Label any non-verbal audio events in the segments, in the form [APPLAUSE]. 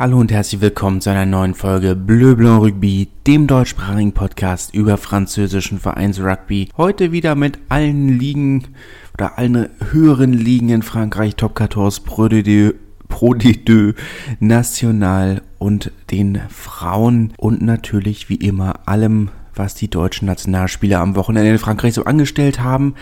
Hallo und herzlich willkommen zu einer neuen Folge Bleu Blanc Rugby, dem deutschsprachigen Podcast über französischen Vereinsrugby. Heute wieder mit allen Ligen oder allen höheren Ligen in Frankreich, Top 14, Pro de Pro de National und den Frauen und natürlich wie immer allem, was die deutschen Nationalspieler am Wochenende in Frankreich so angestellt haben.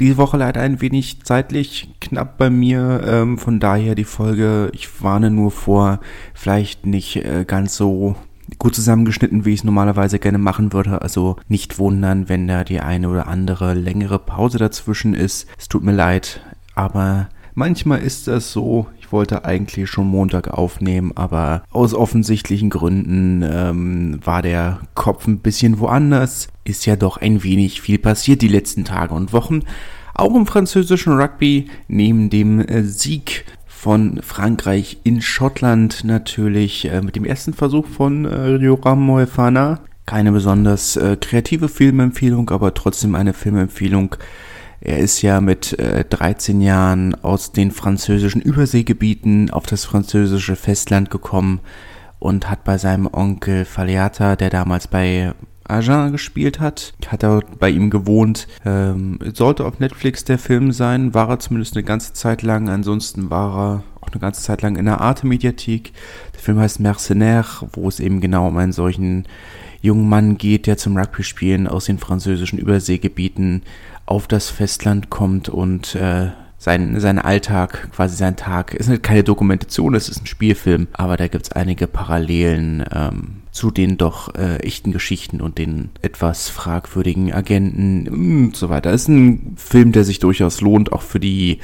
Diese Woche leider ein wenig zeitlich knapp bei mir, ähm, von daher die Folge, ich warne nur vor, vielleicht nicht äh, ganz so gut zusammengeschnitten, wie ich es normalerweise gerne machen würde. Also nicht wundern, wenn da die eine oder andere längere Pause dazwischen ist. Es tut mir leid, aber manchmal ist das so. Ich wollte eigentlich schon Montag aufnehmen, aber aus offensichtlichen Gründen ähm, war der Kopf ein bisschen woanders. Ist ja doch ein wenig viel passiert die letzten Tage und Wochen. Auch im französischen Rugby neben dem äh, Sieg von Frankreich in Schottland natürlich äh, mit dem ersten Versuch von äh, Joram Moefana. Keine besonders äh, kreative Filmempfehlung, aber trotzdem eine Filmempfehlung. Er ist ja mit äh, 13 Jahren aus den französischen Überseegebieten auf das französische Festland gekommen und hat bei seinem Onkel Faliata, der damals bei Agen gespielt hat. Hat er bei ihm gewohnt. Ähm, sollte auf Netflix der Film sein, war er zumindest eine ganze Zeit lang. Ansonsten war er auch eine ganze Zeit lang in der Arte-Mediathek. Der Film heißt Mercenaire, wo es eben genau um einen solchen jungen Mann geht, der zum Rugby-Spielen aus den französischen Überseegebieten auf das Festland kommt und äh, sein, sein Alltag, quasi sein Tag, ist halt keine Dokumentation, es ist ein Spielfilm, aber da gibt's einige Parallelen ähm, zu den doch äh, echten Geschichten und den etwas fragwürdigen Agenten und so weiter. Es ist ein Film, der sich durchaus lohnt, auch für die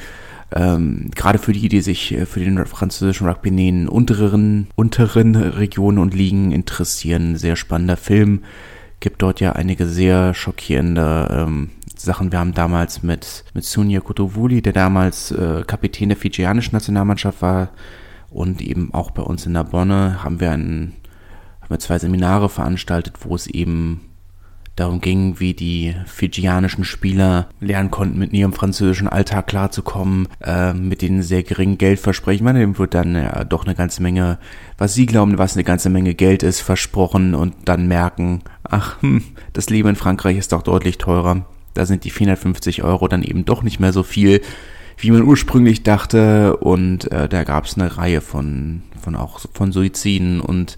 ähm, gerade für die, die sich äh, für den französischen Rugby in den unteren, unteren Regionen und Ligen interessieren. Sehr spannender Film. Gibt dort ja einige sehr schockierende ähm, Sachen. Wir haben damals mit, mit Sunia Kutovuli, der damals äh, Kapitän der fijianischen Nationalmannschaft war und eben auch bei uns in der Bonne, haben wir, ein, haben wir zwei Seminare veranstaltet, wo es eben darum ging, wie die fijianischen Spieler lernen konnten, mit ihrem französischen Alltag klarzukommen, äh, mit den sehr geringen Geldversprechen. Man dem wird dann ja doch eine ganze Menge, was sie glauben, was eine ganze Menge Geld ist, versprochen und dann merken, ach, hm, das Leben in Frankreich ist doch deutlich teurer. Da sind die 450 Euro dann eben doch nicht mehr so viel, wie man ursprünglich dachte. Und äh, da gab es eine Reihe von, von auch von Suiziden und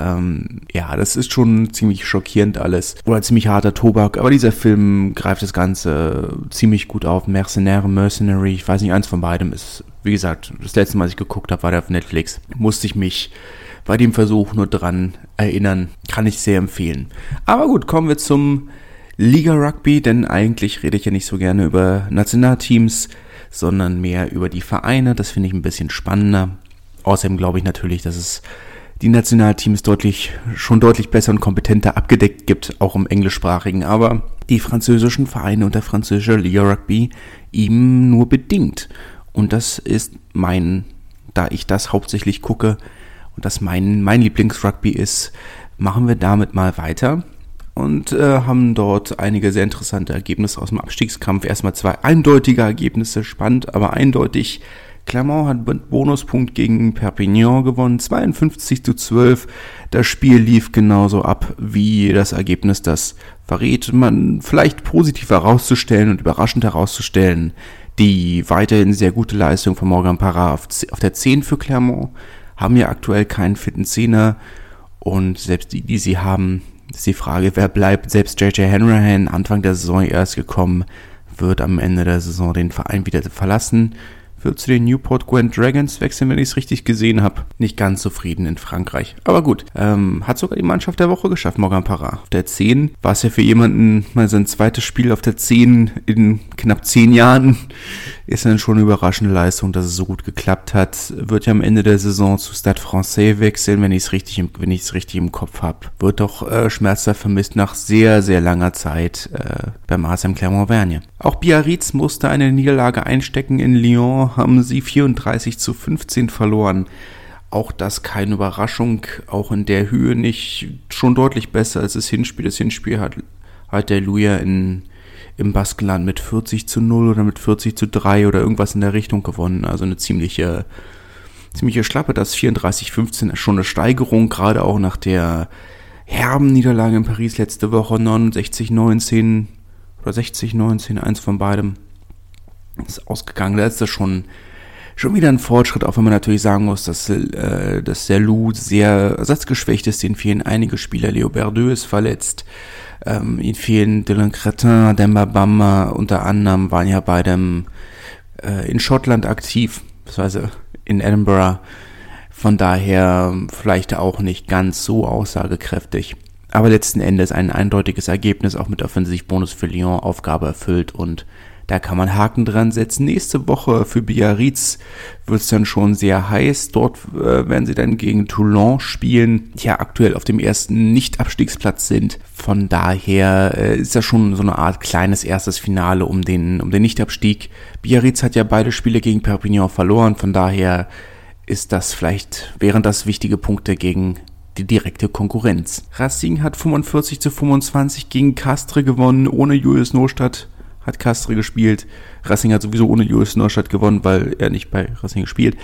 ähm, ja, das ist schon ziemlich schockierend alles. Oder ziemlich harter Tobak. Aber dieser Film greift das Ganze ziemlich gut auf. Mercenary, Mercenary, ich weiß nicht, eins von beidem ist, wie gesagt, das letzte Mal, als ich geguckt habe, war der auf Netflix. Musste ich mich bei dem Versuch nur dran erinnern. Kann ich sehr empfehlen. Aber gut, kommen wir zum Liga Rugby, denn eigentlich rede ich ja nicht so gerne über Nationalteams, sondern mehr über die Vereine. Das finde ich ein bisschen spannender. Außerdem glaube ich natürlich, dass es die Nationalteams deutlich, schon deutlich besser und kompetenter abgedeckt gibt, auch im englischsprachigen, aber die französischen Vereine und der französische Liga Rugby ihm nur bedingt. Und das ist mein, da ich das hauptsächlich gucke und das mein, mein Lieblingsrugby ist, machen wir damit mal weiter und äh, haben dort einige sehr interessante Ergebnisse aus dem Abstiegskampf. Erstmal zwei eindeutige Ergebnisse, spannend, aber eindeutig. Clermont hat Bonuspunkt gegen Perpignan gewonnen, 52 zu 12. Das Spiel lief genauso ab, wie das Ergebnis das verrät. Man vielleicht positiv herauszustellen und überraschend herauszustellen. Die weiterhin sehr gute Leistung von Morgan Parra auf, auf der 10 für Clermont. Haben ja aktuell keinen fitten Zehner. Und selbst die, die sie haben, ist die Frage, wer bleibt. Selbst JJ Hanrahan, Anfang der Saison erst gekommen, wird am Ende der Saison den Verein wieder verlassen wird zu den Newport Gwent Dragons wechseln, wenn ich es richtig gesehen habe. Nicht ganz zufrieden in Frankreich. Aber gut, ähm, hat sogar die Mannschaft der Woche geschafft, Morgan Parra. Auf der 10 war es ja für jemanden mal sein zweites Spiel auf der 10 in knapp 10 Jahren. Ist dann schon eine überraschende Leistung, dass es so gut geklappt hat. Wird ja am Ende der Saison zu Stade Francais wechseln, wenn ich es richtig, im, richtig im Kopf habe. Wird doch äh, schmerzhaft vermisst nach sehr, sehr langer Zeit äh, beim ASM Clermont-Vergne. Auch Biarritz musste eine Niederlage einstecken in Lyon haben sie 34 zu 15 verloren. Auch das keine Überraschung, auch in der Höhe nicht, schon deutlich besser als das Hinspiel. Das Hinspiel hat, hat der Luja in, im Baskenland mit 40 zu 0 oder mit 40 zu 3 oder irgendwas in der Richtung gewonnen. Also eine ziemliche, ziemliche Schlappe. Das 34-15 ist schon eine Steigerung, gerade auch nach der herben Niederlage in Paris letzte Woche 69-19 oder 60-19, eins von beidem ist ausgegangen. Da ist das schon schon wieder ein Fortschritt, auch wenn man natürlich sagen muss, dass, äh, dass der Lou sehr ersatzgeschwächt ist. Den fehlen einige Spieler. Leo Berdu ist verletzt. Ähm, ihnen fehlen Dylan Cretin, Demba Bamba unter anderem, waren ja beide äh, in Schottland aktiv, beziehungsweise in Edinburgh. Von daher vielleicht auch nicht ganz so aussagekräftig. Aber letzten Endes ein eindeutiges Ergebnis, auch mit Offensivbonus für Lyon, Aufgabe erfüllt und da kann man Haken dran setzen. Nächste Woche für Biarritz wird es dann schon sehr heiß. Dort äh, werden sie dann gegen Toulon spielen, die ja aktuell auf dem ersten Nicht-Abstiegsplatz sind. Von daher äh, ist das schon so eine Art kleines erstes Finale um den, um den Nicht-Abstieg. Biarritz hat ja beide Spiele gegen Perpignan verloren. Von daher ist das vielleicht, wären das wichtige Punkte gegen die direkte Konkurrenz. Racing hat 45 zu 25 gegen Castre gewonnen, ohne Julius Nostadt hat Castre gespielt. Racing hat sowieso ohne Julius Neustadt gewonnen, weil er nicht bei Racing spielt.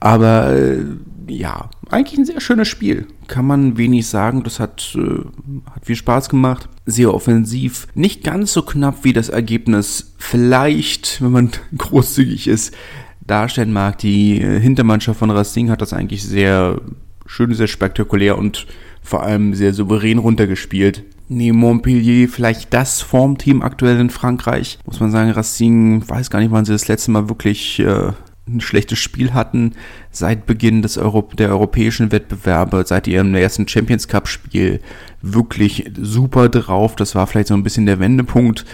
Aber äh, ja, eigentlich ein sehr schönes Spiel. Kann man wenig sagen. Das hat, äh, hat viel Spaß gemacht. Sehr offensiv. Nicht ganz so knapp wie das Ergebnis vielleicht, wenn man [LAUGHS] großzügig ist, darstellen mag. Die äh, Hintermannschaft von Racing hat das eigentlich sehr schön, sehr spektakulär und vor allem sehr souverän runtergespielt neben Montpellier vielleicht das Formteam aktuell in Frankreich. Muss man sagen, Racing, weiß gar nicht, wann sie das letzte Mal wirklich äh, ein schlechtes Spiel hatten. Seit Beginn des Euro der europäischen Wettbewerbe, seit ihrem ersten Champions Cup Spiel wirklich super drauf. Das war vielleicht so ein bisschen der Wendepunkt.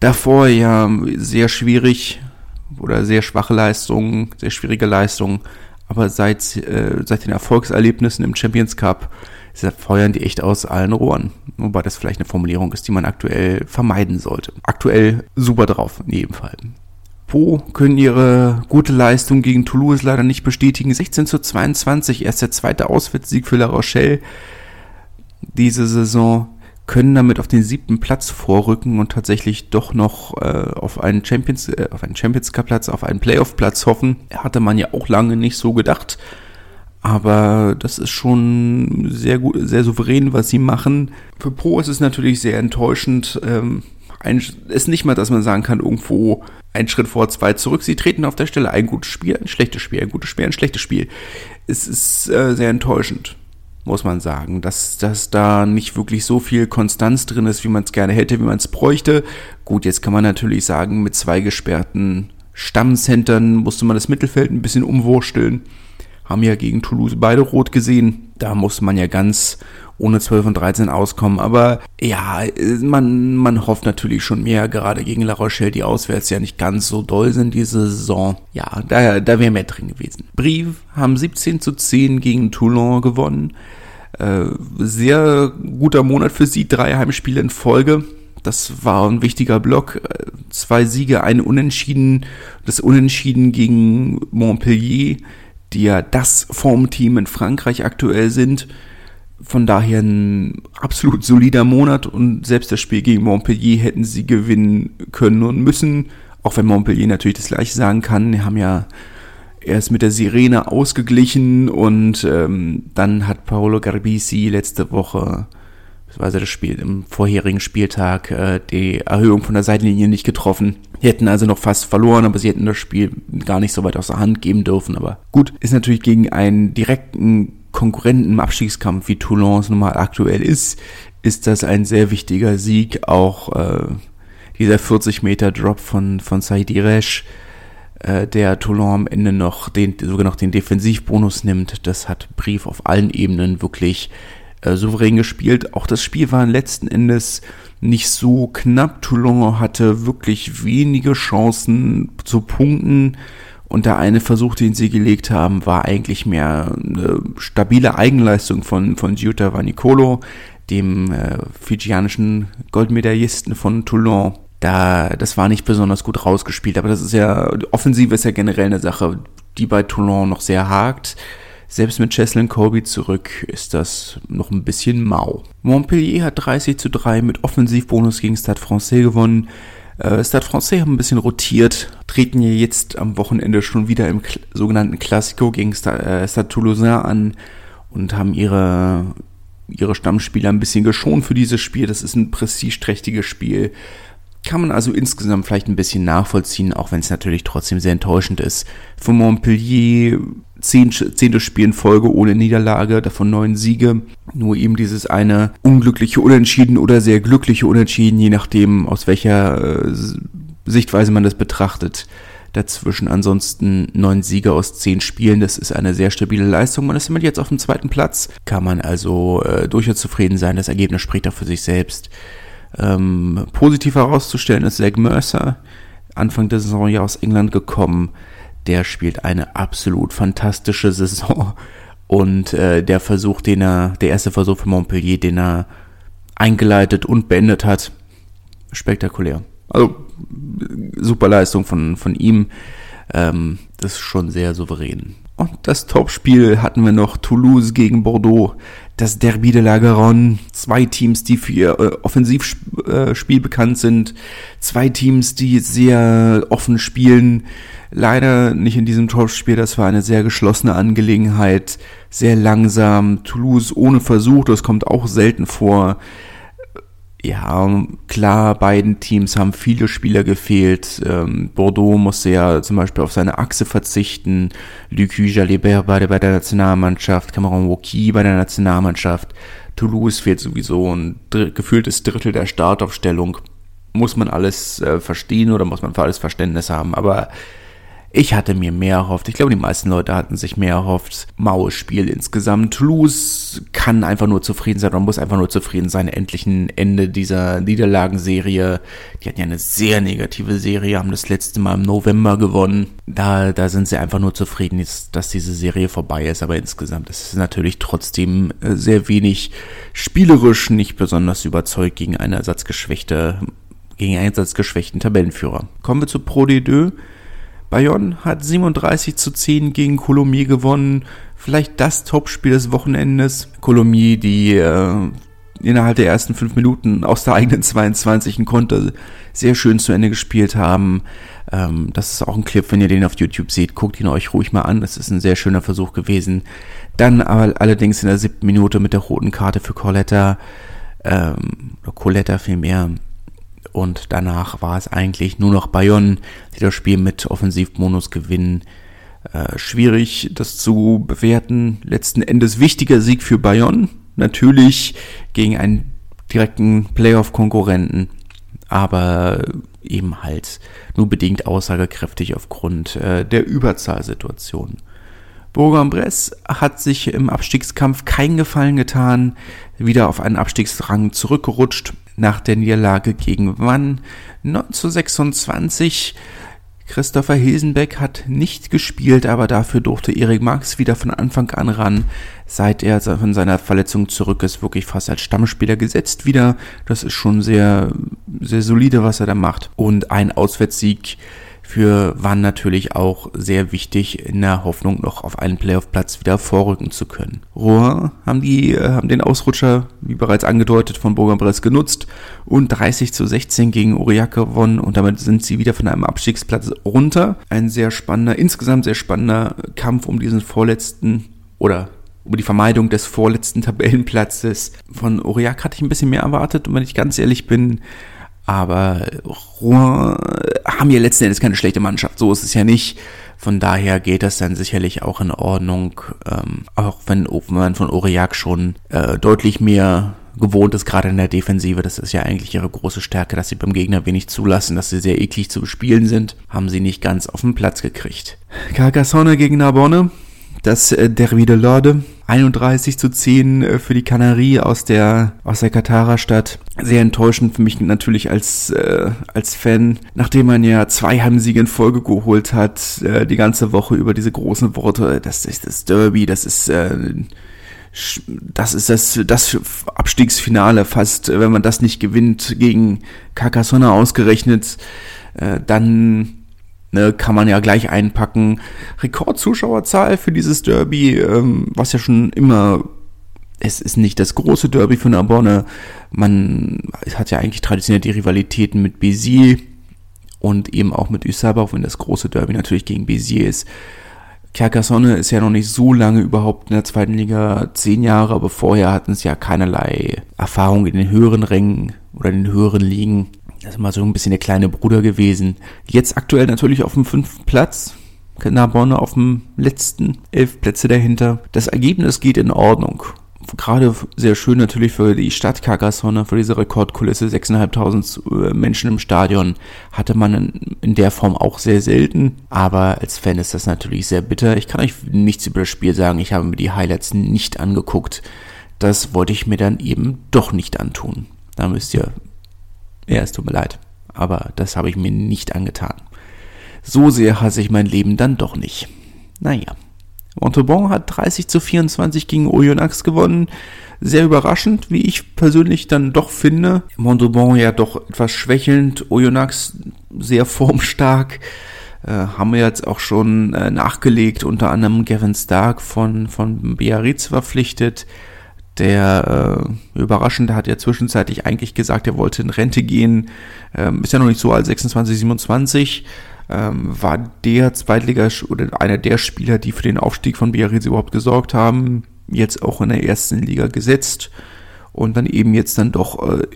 Davor ja sehr schwierig oder sehr schwache Leistungen, sehr schwierige Leistungen. Aber seit, äh, seit den Erfolgserlebnissen im Champions Cup feuern die echt aus allen Rohren. Wobei das vielleicht eine Formulierung ist, die man aktuell vermeiden sollte. Aktuell super drauf, in jedem Fall. Po können ihre gute Leistung gegen Toulouse leider nicht bestätigen. 16 zu 22, erst der zweite Auswärtssieg für La Rochelle diese Saison können damit auf den siebten Platz vorrücken und tatsächlich doch noch äh, auf einen Champions, äh, auf einen Champions Cup Platz, auf einen Playoff Platz hoffen. Hatte man ja auch lange nicht so gedacht. Aber das ist schon sehr gut, sehr souverän, was sie machen. Für Pro ist es natürlich sehr enttäuschend. Ähm, ein, ist nicht mal, dass man sagen kann, irgendwo ein Schritt vor, zwei zurück. Sie treten auf der Stelle ein gutes Spiel, ein schlechtes Spiel, ein gutes Spiel, ein schlechtes Spiel. Es ist äh, sehr enttäuschend, muss man sagen, dass, dass da nicht wirklich so viel Konstanz drin ist, wie man es gerne hätte, wie man es bräuchte. Gut, jetzt kann man natürlich sagen, mit zwei gesperrten Stammcentern musste man das Mittelfeld ein bisschen umwursteln haben ja gegen Toulouse beide rot gesehen. Da muss man ja ganz ohne 12 und 13 auskommen. Aber ja, man, man hofft natürlich schon mehr, gerade gegen La Rochelle, die auswärts ja nicht ganz so doll sind diese Saison. Ja, da, da wäre mehr drin gewesen. Brief haben 17 zu 10 gegen Toulon gewonnen. Äh, sehr guter Monat für sie, drei Heimspiele in Folge. Das war ein wichtiger Block. Zwei Siege, ein Unentschieden. Das Unentschieden gegen Montpellier die ja das Formteam in Frankreich aktuell sind. Von daher ein absolut solider Monat und selbst das Spiel gegen Montpellier hätten sie gewinnen können und müssen. Auch wenn Montpellier natürlich das gleiche sagen kann. Die haben ja erst mit der Sirene ausgeglichen und ähm, dann hat Paolo Garbisi letzte Woche beziehungsweise das Spiel im vorherigen Spieltag äh, die Erhöhung von der Seitenlinie nicht getroffen. Die hätten also noch fast verloren, aber sie hätten das Spiel gar nicht so weit aus der Hand geben dürfen. Aber gut, ist natürlich gegen einen direkten Konkurrenten im Abstiegskampf, wie Toulon nun mal aktuell ist, ist das ein sehr wichtiger Sieg. Auch äh, dieser 40 Meter Drop von, von Saidi Resch, äh, der Toulon am Ende noch den, sogar noch den Defensivbonus nimmt, das hat Brief auf allen Ebenen wirklich äh, souverän gespielt. Auch das Spiel war letzten Endes nicht so knapp. Toulon hatte wirklich wenige Chancen zu punkten. Und der eine Versuch, den sie gelegt haben, war eigentlich mehr eine stabile Eigenleistung von, von Giuta Vanicolo, dem äh, fijianischen Goldmedaillisten von Toulon. Da, das war nicht besonders gut rausgespielt, aber das ist ja, Offensive ist ja generell eine Sache, die bei Toulon noch sehr hakt. Selbst mit Cheslin Colby zurück ist das noch ein bisschen mau. Montpellier hat 30 zu 3 mit Offensivbonus gegen Stade Francais gewonnen. Äh, Stade Francais haben ein bisschen rotiert, treten ja jetzt am Wochenende schon wieder im sogenannten Classico gegen Stade, äh, Stade Toulousain an und haben ihre, ihre Stammspieler ein bisschen geschont für dieses Spiel. Das ist ein prestigeträchtiges Spiel. Kann man also insgesamt vielleicht ein bisschen nachvollziehen, auch wenn es natürlich trotzdem sehr enttäuschend ist. Für Montpellier zehn, zehnte Spiel in Folge ohne Niederlage, davon neun Siege. Nur eben dieses eine unglückliche Unentschieden oder sehr glückliche Unentschieden, je nachdem, aus welcher äh, Sichtweise man das betrachtet. Dazwischen ansonsten neun Siege aus zehn Spielen. Das ist eine sehr stabile Leistung. Man ist damit jetzt auf dem zweiten Platz. Kann man also äh, durchaus zufrieden sein. Das Ergebnis spricht auch für sich selbst. Ähm, positiv herauszustellen ist Zach Mercer, Anfang der Saison ja aus England gekommen. Der spielt eine absolut fantastische Saison. Und äh, der Versuch, den er, der erste Versuch für Montpellier, den er eingeleitet und beendet hat, spektakulär. Also super Leistung von, von ihm. Ähm, das ist schon sehr souverän. Und das Topspiel hatten wir noch Toulouse gegen Bordeaux. Das Derby de la Garonne. Zwei Teams, die für ihr äh, Offensivspiel äh, bekannt sind. Zwei Teams, die sehr offen spielen. Leider nicht in diesem Topspiel. Das war eine sehr geschlossene Angelegenheit. Sehr langsam. Toulouse ohne Versuch. Das kommt auch selten vor ja, klar, beiden Teams haben viele Spieler gefehlt. Ähm, Bordeaux musste ja zum Beispiel auf seine Achse verzichten. Lucu Jalibert der, bei der Nationalmannschaft, Cameron Woki bei der Nationalmannschaft. Toulouse fehlt sowieso ein gefühltes Drittel der Startaufstellung. Muss man alles äh, verstehen oder muss man für alles Verständnis haben? Aber ich hatte mir mehr erhofft. Ich glaube, die meisten Leute hatten sich mehr erhofft. Maues Spiel insgesamt. Toulouse kann einfach nur zufrieden sein. Man muss einfach nur zufrieden sein. Endlich ein Ende dieser Niederlagenserie. Die hatten ja eine sehr negative Serie, haben das letzte Mal im November gewonnen. Da, da sind sie einfach nur zufrieden, dass diese Serie vorbei ist. Aber insgesamt ist es natürlich trotzdem äh, sehr wenig spielerisch, nicht besonders überzeugt gegen eine ersatzgeschwächte, gegen einen ersatzgeschwächten Tabellenführer. Kommen wir zu Pro D2. Bayonne hat 37 zu 10 gegen Colomiers gewonnen. Vielleicht das Topspiel des Wochenendes. Colomiers, die äh, innerhalb der ersten fünf Minuten aus der eigenen 22. Konter sehr schön zu Ende gespielt haben. Ähm, das ist auch ein Clip, wenn ihr den auf YouTube seht, guckt ihn euch ruhig mal an. Das ist ein sehr schöner Versuch gewesen. Dann aber allerdings in der siebten Minute mit der roten Karte für Coletta, ähm, Coletta vielmehr, und danach war es eigentlich nur noch Bayonne, die das Spiel mit Offensivmodus gewinnen. Äh, schwierig, das zu bewerten. Letzten Endes wichtiger Sieg für Bayonne. Natürlich gegen einen direkten Playoff-Konkurrenten, aber eben halt nur bedingt aussagekräftig aufgrund äh, der Überzahlsituation. Bourg-en-Bresse hat sich im Abstiegskampf keinen Gefallen getan, wieder auf einen Abstiegsrang zurückgerutscht, nach der Niederlage gegen Wann 1926. Christopher Hilsenbeck hat nicht gespielt, aber dafür durfte Erik Marx wieder von Anfang an ran. Seit er von seiner Verletzung zurück ist, wirklich fast als Stammspieler gesetzt wieder. Das ist schon sehr, sehr solide, was er da macht. Und ein Auswärtssieg für Wann natürlich auch sehr wichtig in der Hoffnung, noch auf einen Playoff-Platz wieder vorrücken zu können. Rouen haben die, äh, haben den Ausrutscher, wie bereits angedeutet, von Bourg-en-Bresse genutzt und 30 zu 16 gegen Aurillac gewonnen und damit sind sie wieder von einem Abstiegsplatz runter. Ein sehr spannender, insgesamt sehr spannender Kampf um diesen vorletzten oder um die Vermeidung des vorletzten Tabellenplatzes. Von Aurillac hatte ich ein bisschen mehr erwartet und wenn ich ganz ehrlich bin, aber Rouen haben ja letzten Endes keine schlechte Mannschaft. So ist es ja nicht. Von daher geht das dann sicherlich auch in Ordnung. Ähm, auch wenn, man von Aurillac schon äh, deutlich mehr gewohnt ist, gerade in der Defensive. Das ist ja eigentlich ihre große Stärke, dass sie beim Gegner wenig zulassen, dass sie sehr eklig zu bespielen sind. Haben sie nicht ganz auf den Platz gekriegt. Carcassonne gegen Narbonne. Das äh, Derby de Lorde. 31 zu 10 äh, für die Kanarie aus der, aus der Katara-Stadt. Sehr enttäuschend für mich natürlich als, äh, als Fan, nachdem man ja zwei Heimsiege in Folge geholt hat, äh, die ganze Woche über diese großen Worte, das ist das Derby, das ist, äh, das ist das, das Abstiegsfinale fast, wenn man das nicht gewinnt gegen Carcassonne ausgerechnet, äh, dann ne, kann man ja gleich einpacken. Rekordzuschauerzahl für dieses Derby, ähm, was ja schon immer es ist nicht das große Derby für Narbonne. Man hat ja eigentlich traditionell die Rivalitäten mit Béziers, und eben auch mit Usaba, auch wenn das große Derby natürlich gegen Béziers ist. Carcassonne ist ja noch nicht so lange überhaupt in der zweiten Liga, zehn Jahre, aber vorher hatten es ja keinerlei Erfahrung in den höheren Rängen oder in den höheren Ligen. Das ist mal so ein bisschen der kleine Bruder gewesen. Jetzt aktuell natürlich auf dem fünften Platz. Narbonne auf dem letzten, elf Plätze dahinter. Das Ergebnis geht in Ordnung gerade sehr schön natürlich für die Stadt Carcassonne, für diese Rekordkulisse, 6.500 äh, Menschen im Stadion, hatte man in der Form auch sehr selten. Aber als Fan ist das natürlich sehr bitter. Ich kann euch nichts über das Spiel sagen. Ich habe mir die Highlights nicht angeguckt. Das wollte ich mir dann eben doch nicht antun. Da müsst ihr, ja, es tut mir leid. Aber das habe ich mir nicht angetan. So sehr hasse ich mein Leben dann doch nicht. Naja. Montauban hat 30 zu 24 gegen Oyonnax gewonnen. Sehr überraschend, wie ich persönlich dann doch finde. Montauban ja doch etwas schwächelnd, Oyonnax sehr formstark. Äh, haben wir jetzt auch schon äh, nachgelegt, unter anderem Gavin Stark von, von Biarritz verpflichtet. Der äh, Überraschende hat ja zwischenzeitlich eigentlich gesagt, er wollte in Rente gehen. Ähm, ist ja noch nicht so alt, 26, 27 ähm, war der Zweitliga oder einer der Spieler, die für den Aufstieg von Biarritz überhaupt gesorgt haben, jetzt auch in der ersten Liga gesetzt und dann eben jetzt dann doch äh,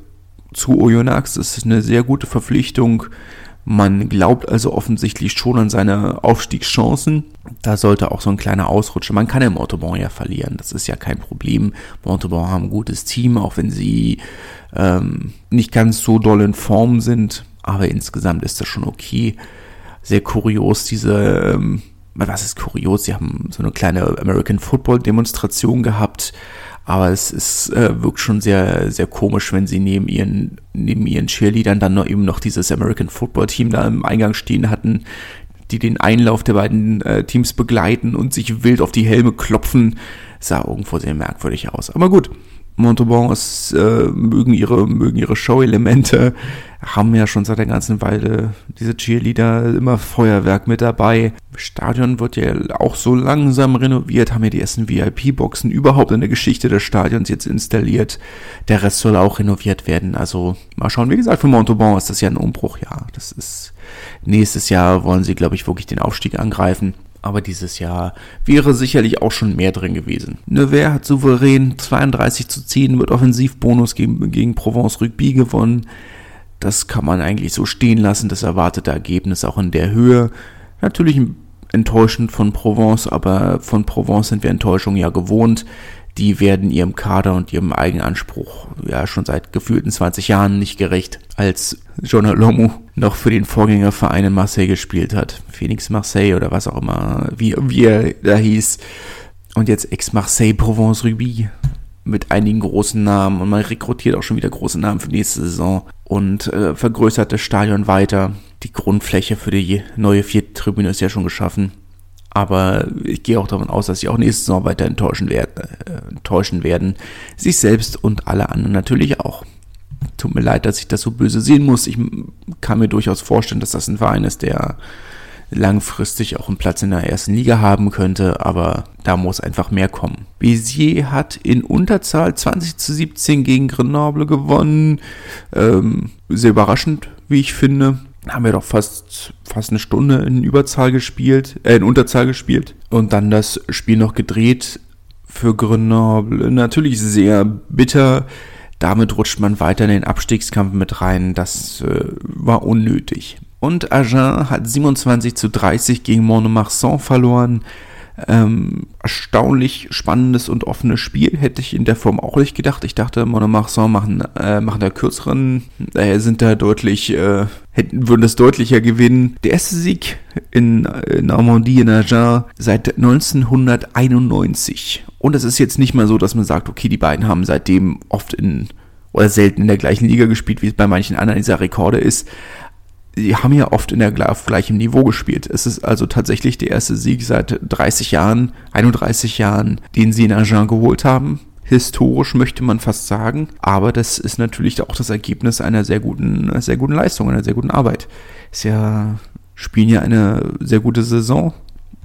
zu Oyonnax. Das ist eine sehr gute Verpflichtung. Man glaubt also offensichtlich schon an seine Aufstiegschancen. Da sollte auch so ein kleiner Ausrutscher. Man kann ja Montauban ja verlieren. Das ist ja kein Problem. Montauban haben ein gutes Team, auch wenn sie ähm, nicht ganz so doll in Form sind. Aber insgesamt ist das schon okay sehr kurios, diese, ähm, was ist kurios? Sie haben so eine kleine American Football Demonstration gehabt, aber es ist, äh, wirkt schon sehr, sehr komisch, wenn sie neben ihren, neben ihren Cheerleadern dann noch eben noch dieses American Football Team da im Eingang stehen hatten, die den Einlauf der beiden äh, Teams begleiten und sich wild auf die Helme klopfen. Sah irgendwo sehr merkwürdig aus. Aber gut, Montauban ist, äh, mögen ihre, mögen ihre Show-Elemente, haben ja schon seit der ganzen Weile diese Cheerleader immer Feuerwerk mit dabei. Stadion wird ja auch so langsam renoviert, haben ja die ersten VIP-Boxen überhaupt in der Geschichte des Stadions jetzt installiert. Der Rest soll auch renoviert werden. Also mal schauen, wie gesagt, für Montauban ist das ja ein Umbruch, ja. Das ist nächstes Jahr wollen sie, glaube ich, wirklich den Aufstieg angreifen aber dieses Jahr wäre sicherlich auch schon mehr drin gewesen. Nevers hat souverän 32 zu 10 mit Offensivbonus gegen, gegen Provence Rugby gewonnen. Das kann man eigentlich so stehen lassen, das erwartete Ergebnis auch in der Höhe. Natürlich enttäuschend von Provence, aber von Provence sind wir Enttäuschung ja gewohnt die werden ihrem Kader und ihrem Eigenanspruch ja schon seit gefühlten 20 Jahren nicht gerecht, als Jonah Lomu noch für den Vorgängerverein in Marseille gespielt hat. Phoenix Marseille oder was auch immer, wie, wie er da hieß. Und jetzt ex-Marseille Provence Ruby mit einigen großen Namen und man rekrutiert auch schon wieder große Namen für nächste Saison und äh, vergrößert das Stadion weiter. Die Grundfläche für die neue Viertribüne ist ja schon geschaffen. Aber ich gehe auch davon aus, dass sie auch nächste Saison weiter enttäuschen werden, äh, enttäuschen werden. Sich selbst und alle anderen natürlich auch. Tut mir leid, dass ich das so böse sehen muss. Ich kann mir durchaus vorstellen, dass das ein Verein ist, der langfristig auch einen Platz in der ersten Liga haben könnte, aber da muss einfach mehr kommen. Béziers hat in Unterzahl 20 zu 17 gegen Grenoble gewonnen. Ähm, sehr überraschend, wie ich finde haben wir doch fast, fast eine Stunde in Überzahl gespielt, äh, in Unterzahl gespielt und dann das Spiel noch gedreht für Grenoble. Natürlich sehr bitter. Damit rutscht man weiter in den Abstiegskampf mit rein. Das äh, war unnötig. Und Agen hat 27 zu 30 gegen Montmarsan verloren. Ähm, erstaunlich spannendes und offenes Spiel. Hätte ich in der Form auch nicht gedacht. Ich dachte, Monomarsan machen, äh, machen da kürzeren, äh, sind da deutlich, äh, hätten, würden das deutlicher gewinnen. Der erste Sieg in, in Normandie, in Agen, seit 1991. Und es ist jetzt nicht mal so, dass man sagt, okay, die beiden haben seitdem oft in oder selten in der gleichen Liga gespielt, wie es bei manchen anderen dieser Rekorde ist sie haben ja oft in der, auf gleichem Niveau gespielt. Es ist also tatsächlich der erste Sieg seit 30 Jahren, 31 Jahren, den sie in Agen geholt haben. Historisch möchte man fast sagen, aber das ist natürlich auch das Ergebnis einer sehr guten, sehr guten Leistung, einer sehr guten Arbeit. Ist ja, spielen ja eine sehr gute Saison.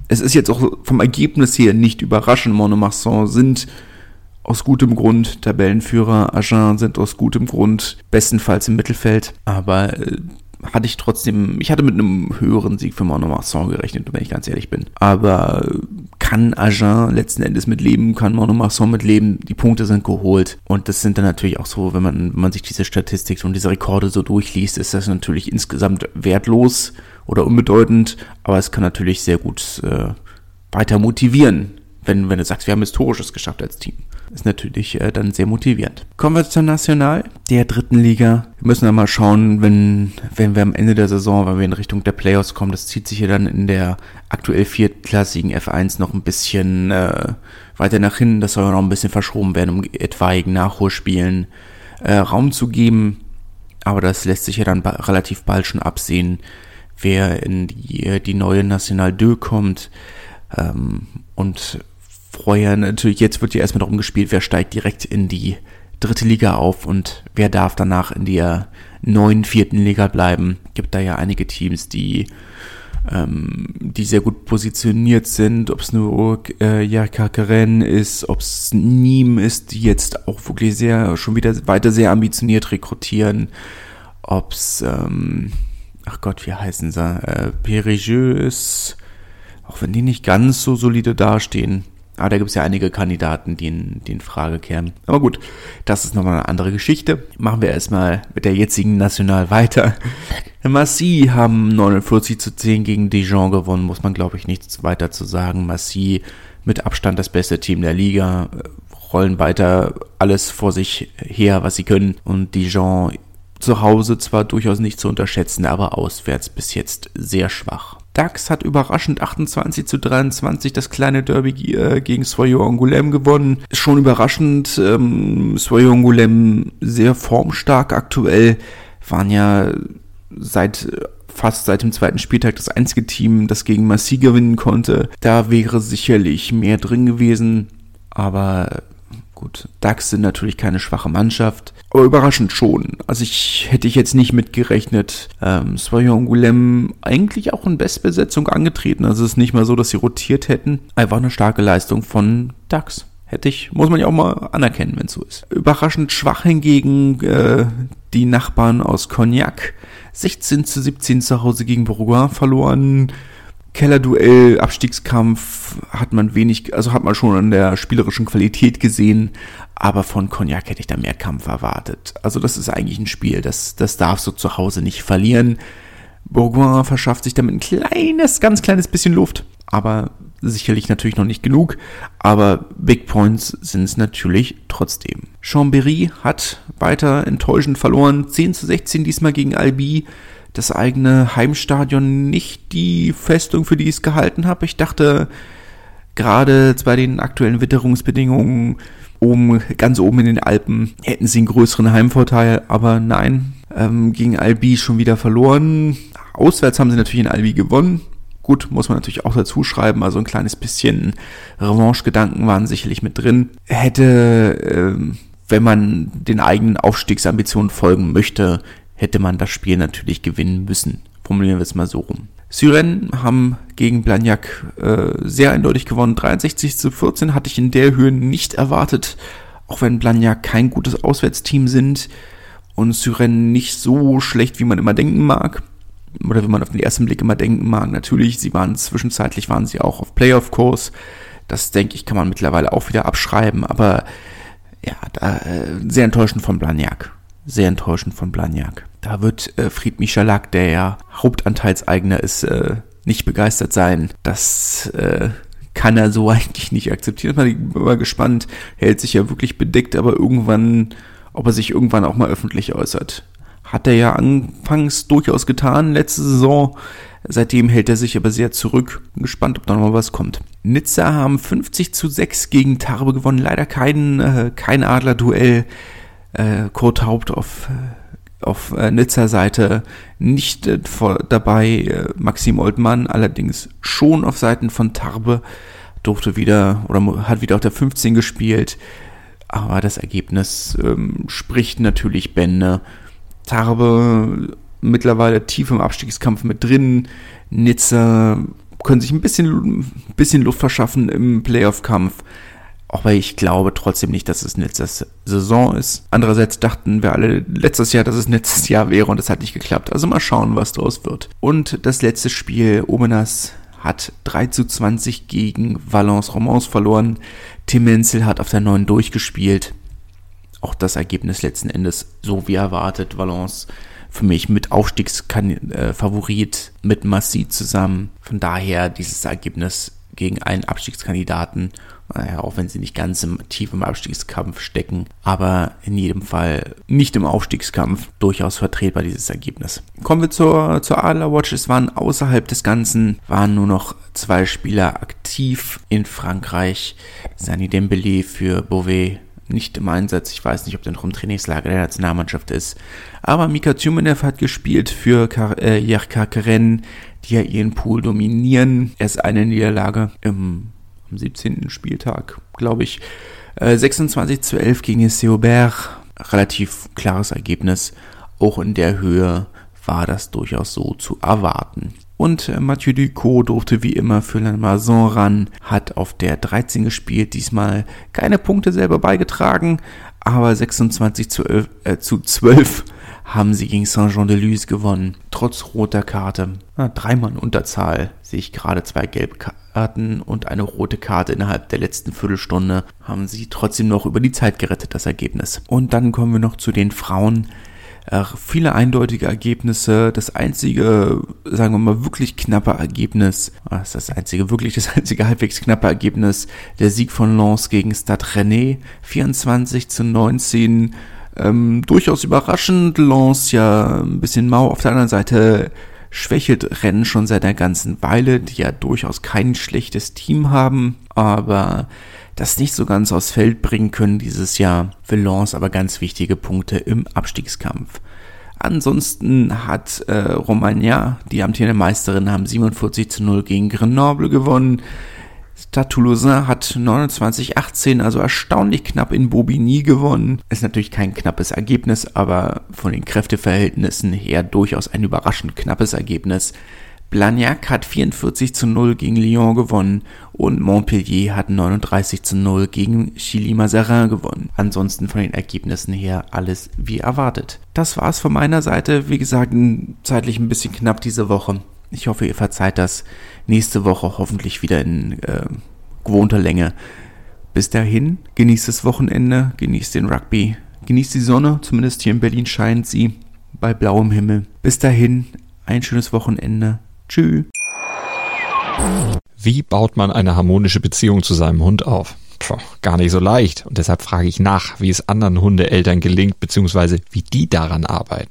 Es ist jetzt auch vom Ergebnis her nicht überraschend. Monomarsan sind aus gutem Grund Tabellenführer, Agen sind aus gutem Grund bestenfalls im Mittelfeld, aber äh, hatte ich trotzdem, ich hatte mit einem höheren Sieg für Monomarsan gerechnet, wenn ich ganz ehrlich bin. Aber kann Agen letzten Endes mit leben, kann Monomarsan mit leben, die Punkte sind geholt. Und das sind dann natürlich auch so, wenn man, wenn man sich diese Statistik und diese Rekorde so durchliest, ist das natürlich insgesamt wertlos oder unbedeutend, aber es kann natürlich sehr gut äh, weiter motivieren, wenn, wenn du sagst, wir haben Historisches geschafft als Team. Ist natürlich äh, dann sehr motivierend. Kommen wir zur National, der dritten Liga. Wir müssen dann mal schauen, wenn, wenn wir am Ende der Saison, wenn wir in Richtung der Playoffs kommen, das zieht sich ja dann in der aktuell viertklassigen F1 noch ein bisschen äh, weiter nach hinten. Das soll ja noch ein bisschen verschoben werden, um etwaigen Nachholspielen äh, Raum zu geben. Aber das lässt sich ja dann ba relativ bald schon absehen, wer in die, die neue National 2 kommt. Ähm, und vorher natürlich, jetzt wird ja erstmal darum gespielt, wer steigt direkt in die dritte Liga auf und wer darf danach in der neuen vierten Liga bleiben. Gibt da ja einige Teams, die ähm, die sehr gut positioniert sind, ob es nur äh, Jakakeren ist, ob es Nîmes ist, die jetzt auch wirklich sehr, schon wieder weiter sehr ambitioniert rekrutieren, ob es, ähm, ach Gott, wie heißen sie, äh, Périgeux ist, auch wenn die nicht ganz so solide dastehen. Aber da gibt es ja einige Kandidaten, die in, die in Frage kämen. Aber gut, das ist nochmal eine andere Geschichte. Machen wir erstmal mit der jetzigen National weiter. [LAUGHS] Massy haben 49 zu 10 gegen Dijon gewonnen, muss man glaube ich nichts weiter zu sagen. Massy mit Abstand das beste Team der Liga, rollen weiter alles vor sich her, was sie können. Und Dijon zu Hause zwar durchaus nicht zu unterschätzen, aber auswärts bis jetzt sehr schwach. DAX hat überraschend 28 zu 23 das kleine Derby äh, gegen Soyo Angoulême gewonnen. Schon überraschend, ähm, Soyo Angoulême sehr formstark aktuell, waren ja seit fast seit dem zweiten Spieltag das einzige Team, das gegen Massi gewinnen konnte. Da wäre sicherlich mehr drin gewesen, aber Gut, DAX sind natürlich keine schwache Mannschaft, aber überraschend schon. Also ich hätte ich jetzt nicht mitgerechnet. Ähm, Soyon Goulem eigentlich auch in Bestbesetzung angetreten. Also es ist nicht mal so, dass sie rotiert hätten. Einfach eine starke Leistung von DAX. Hätte ich, muss man ja auch mal anerkennen, wenn es so ist. Überraschend schwach hingegen äh, die Nachbarn aus Cognac. 16 zu 17 zu Hause gegen Bourgoin verloren. Kellerduell, Abstiegskampf hat man wenig, also hat man schon an der spielerischen Qualität gesehen, aber von Cognac hätte ich da mehr Kampf erwartet. Also das ist eigentlich ein Spiel, das, das darf so zu Hause nicht verlieren. Bourgoin verschafft sich damit ein kleines, ganz kleines bisschen Luft, aber sicherlich natürlich noch nicht genug, aber Big Points sind es natürlich trotzdem. Chambéry hat weiter enttäuschend verloren, 10 zu 16 diesmal gegen Albi das eigene Heimstadion nicht die Festung, für die ich es gehalten habe. Ich dachte, gerade bei den aktuellen Witterungsbedingungen oben, ganz oben in den Alpen, hätten sie einen größeren Heimvorteil, aber nein, ähm, gegen Albi schon wieder verloren. Auswärts haben sie natürlich in Albi gewonnen. Gut, muss man natürlich auch dazu schreiben, also ein kleines bisschen Revanche-Gedanken waren sicherlich mit drin. Hätte, ähm, wenn man den eigenen Aufstiegsambitionen folgen möchte, hätte man das Spiel natürlich gewinnen müssen. Formulieren wir es mal so rum. Syren haben gegen Blagnac äh, sehr eindeutig gewonnen. 63 zu 14 hatte ich in der Höhe nicht erwartet. Auch wenn Blagnac kein gutes Auswärtsteam sind und Syren nicht so schlecht, wie man immer denken mag. Oder wie man auf den ersten Blick immer denken mag. Natürlich, sie waren zwischenzeitlich waren sie auch auf Playoff-Kurs. Das denke ich, kann man mittlerweile auch wieder abschreiben. Aber ja, da, äh, sehr enttäuschend von Blagnac sehr enttäuschend von Blagnac. Da wird äh, Fried Michalak, der ja Hauptanteilseigner ist, äh, nicht begeistert sein. Das äh, kann er so [LAUGHS] eigentlich nicht akzeptieren. Bin mal gespannt. Hält sich ja wirklich bedeckt, aber irgendwann, ob er sich irgendwann auch mal öffentlich äußert. Hat er ja anfangs durchaus getan, letzte Saison. Seitdem hält er sich aber sehr zurück. Bin gespannt, ob da noch mal was kommt. Nizza haben 50 zu 6 gegen Tarbe gewonnen. Leider kein, äh, kein Adler-Duell äh, Kurt Haupt auf, äh, auf äh, Nizza-Seite nicht äh, vor, dabei, äh, Maxim Oldmann allerdings schon auf Seiten von Tarbe, durfte wieder oder hat wieder auf der 15 gespielt, aber das Ergebnis ähm, spricht natürlich Bände. Tarbe mittlerweile tief im Abstiegskampf mit drin, Nizza können sich ein bisschen, bisschen Luft verschaffen im Playoff-Kampf, Aber ich glaube trotzdem nicht, dass es eine letzte Saison ist. Andererseits dachten wir alle letztes Jahr, dass es letztes Jahr wäre und es hat nicht geklappt. Also mal schauen, was draus wird. Und das letzte Spiel, Omenas hat 3 zu 20 gegen Valence Romans verloren. Tim Menzel hat auf der 9 durchgespielt. Auch das Ergebnis letzten Endes so wie erwartet. Valence für mich mit Aufstiegsfavorit äh, mit Massi zusammen. Von daher dieses Ergebnis gegen einen Abstiegskandidaten, naja, auch wenn sie nicht ganz im, tief im Abstiegskampf stecken, aber in jedem Fall nicht im Aufstiegskampf durchaus vertretbar dieses Ergebnis. Kommen wir zur, zur Adler. Es waren außerhalb des Ganzen, waren nur noch zwei Spieler aktiv in Frankreich. Sani Dembele für Beauvais nicht im Einsatz. Ich weiß nicht, ob der noch im Trainingslager der Nationalmannschaft ist. Aber Mika Tjumenev hat gespielt für Kar äh, Karen, die ja ihren Pool dominieren. Erst eine Niederlage im, am 17. Spieltag, glaube ich. Äh, 26 zu 11 gegen Seaubert. Relativ klares Ergebnis. Auch in der Höhe war das durchaus so zu erwarten. Und äh, Mathieu Ducot durfte wie immer für La Maison ran, hat auf der 13 gespielt, diesmal keine Punkte selber beigetragen, aber 26 zu, 11, äh, zu 12 haben sie gegen Saint-Jean-de-Luz gewonnen. Trotz roter Karte. Na, dreimal Unterzahl sehe ich gerade zwei Gelbkarten und eine rote Karte innerhalb der letzten Viertelstunde. Haben sie trotzdem noch über die Zeit gerettet, das Ergebnis. Und dann kommen wir noch zu den Frauen äh, viele eindeutige Ergebnisse. Das einzige, sagen wir mal, wirklich knappe Ergebnis, das ist das einzige, wirklich das einzige halbwegs knappe Ergebnis, der Sieg von Lens gegen Stade René, 24 zu 19. Ähm, durchaus überraschend, Lens ja ein bisschen mau. Auf der anderen Seite schwächelt Rennen schon seit einer ganzen Weile, die ja durchaus kein schlechtes Team haben, aber das nicht so ganz aufs Feld bringen können dieses Jahr. Für Lens aber ganz wichtige Punkte im Abstiegskampf. Ansonsten hat äh, Romagna, die amtierende Meisterin, haben 47 zu 0 gegen Grenoble gewonnen. Stade Toulousain hat 29-18, also erstaunlich knapp in Bobigny gewonnen. Ist natürlich kein knappes Ergebnis, aber von den Kräfteverhältnissen her durchaus ein überraschend knappes Ergebnis. Blagnac hat 44 zu 0 gegen Lyon gewonnen und Montpellier hat 39 zu 0 gegen Chili Mazarin gewonnen. Ansonsten von den Ergebnissen her alles wie erwartet. Das war's von meiner Seite. Wie gesagt, zeitlich ein bisschen knapp diese Woche. Ich hoffe, ihr verzeiht das. Nächste Woche hoffentlich wieder in äh, gewohnter Länge. Bis dahin, genießt das Wochenende, genießt den Rugby, genießt die Sonne, zumindest hier in Berlin scheint sie bei blauem Himmel. Bis dahin, ein schönes Wochenende. Tschüss. Wie baut man eine harmonische Beziehung zu seinem Hund auf? Puh, gar nicht so leicht. Und deshalb frage ich nach, wie es anderen Hundeeltern gelingt, beziehungsweise wie die daran arbeiten.